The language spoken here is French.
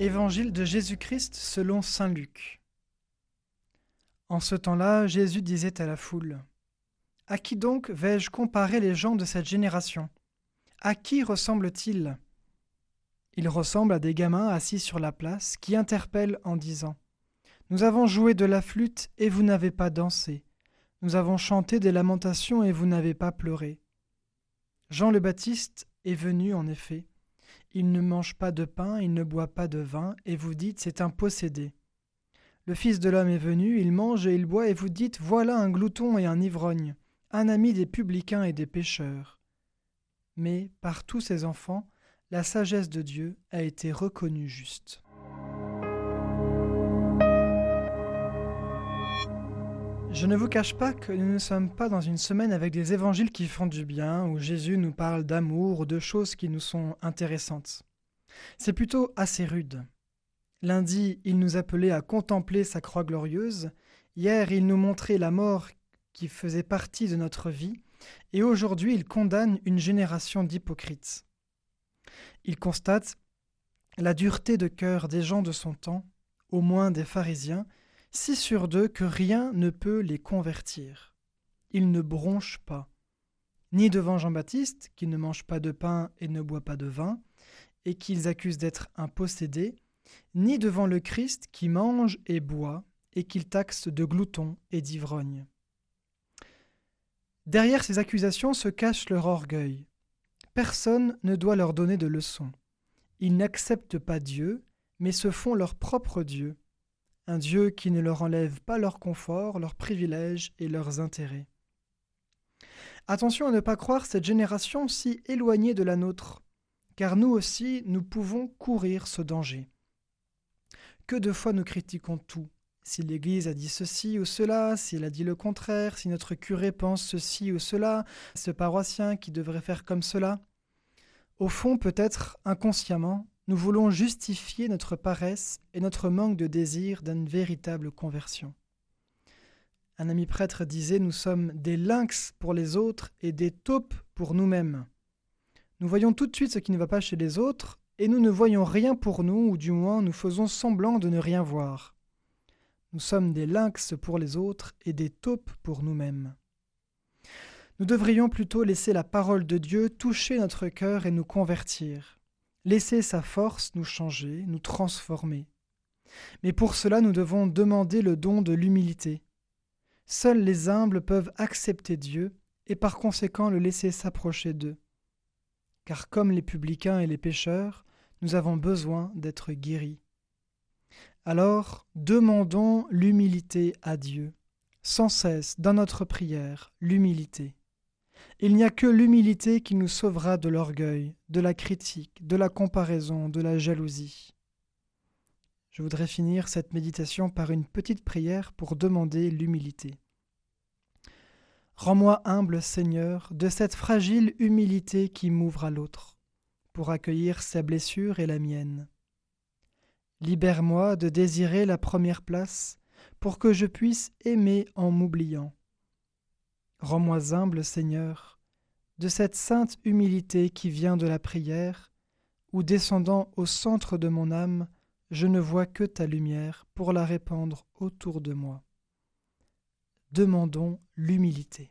Évangile de Jésus-Christ selon Saint Luc. En ce temps-là, Jésus disait à la foule, À qui donc vais-je comparer les gens de cette génération? À qui ressemblent-ils Ils ressemblent à des gamins assis sur la place qui interpellent en disant, Nous avons joué de la flûte et vous n'avez pas dansé. Nous avons chanté des lamentations et vous n'avez pas pleuré. Jean le Baptiste est venu en effet il ne mange pas de pain, il ne boit pas de vin, et vous dites c'est un possédé. Le Fils de l'homme est venu, il mange et il boit, et vous dites voilà un glouton et un ivrogne, un ami des publicains et des pécheurs. Mais par tous ces enfants, la sagesse de Dieu a été reconnue juste. Je ne vous cache pas que nous ne sommes pas dans une semaine avec des évangiles qui font du bien, où Jésus nous parle d'amour ou de choses qui nous sont intéressantes. C'est plutôt assez rude. Lundi, il nous appelait à contempler sa croix glorieuse, hier il nous montrait la mort qui faisait partie de notre vie, et aujourd'hui il condamne une génération d'hypocrites. Il constate la dureté de cœur des gens de son temps, au moins des pharisiens, six sur deux que rien ne peut les convertir. Ils ne bronchent pas, ni devant Jean-Baptiste, qui ne mange pas de pain et ne boit pas de vin, et qu'ils accusent d'être un possédé, ni devant le Christ qui mange et boit, et qu'ils taxent de glouton et d'ivrogne. Derrière ces accusations se cache leur orgueil. Personne ne doit leur donner de leçons. Ils n'acceptent pas Dieu, mais se font leur propre Dieu, un Dieu qui ne leur enlève pas leur confort, leurs privilèges et leurs intérêts. Attention à ne pas croire cette génération si éloignée de la nôtre, car nous aussi nous pouvons courir ce danger. Que de fois nous critiquons tout, si l'Église a dit ceci ou cela, s'il a dit le contraire, si notre curé pense ceci ou cela, ce paroissien qui devrait faire comme cela. Au fond, peut-être inconsciemment, nous voulons justifier notre paresse et notre manque de désir d'une véritable conversion. Un ami prêtre disait Nous sommes des lynx pour les autres et des taupes pour nous-mêmes. Nous voyons tout de suite ce qui ne va pas chez les autres et nous ne voyons rien pour nous, ou du moins nous faisons semblant de ne rien voir. Nous sommes des lynx pour les autres et des taupes pour nous-mêmes. Nous devrions plutôt laisser la parole de Dieu toucher notre cœur et nous convertir. Laisser sa force nous changer, nous transformer. Mais pour cela, nous devons demander le don de l'humilité. Seuls les humbles peuvent accepter Dieu et par conséquent le laisser s'approcher d'eux. Car comme les publicains et les pécheurs, nous avons besoin d'être guéris. Alors, demandons l'humilité à Dieu, sans cesse dans notre prière, l'humilité. Il n'y a que l'humilité qui nous sauvera de l'orgueil, de la critique, de la comparaison, de la jalousie. Je voudrais finir cette méditation par une petite prière pour demander l'humilité. Rends-moi humble, Seigneur, de cette fragile humilité qui m'ouvre à l'autre, pour accueillir sa blessure et la mienne. Libère-moi de désirer la première place, pour que je puisse aimer en m'oubliant. Rends-moi humble, Seigneur, de cette sainte humilité qui vient de la prière, où descendant au centre de mon âme, je ne vois que ta lumière pour la répandre autour de moi. Demandons l'humilité.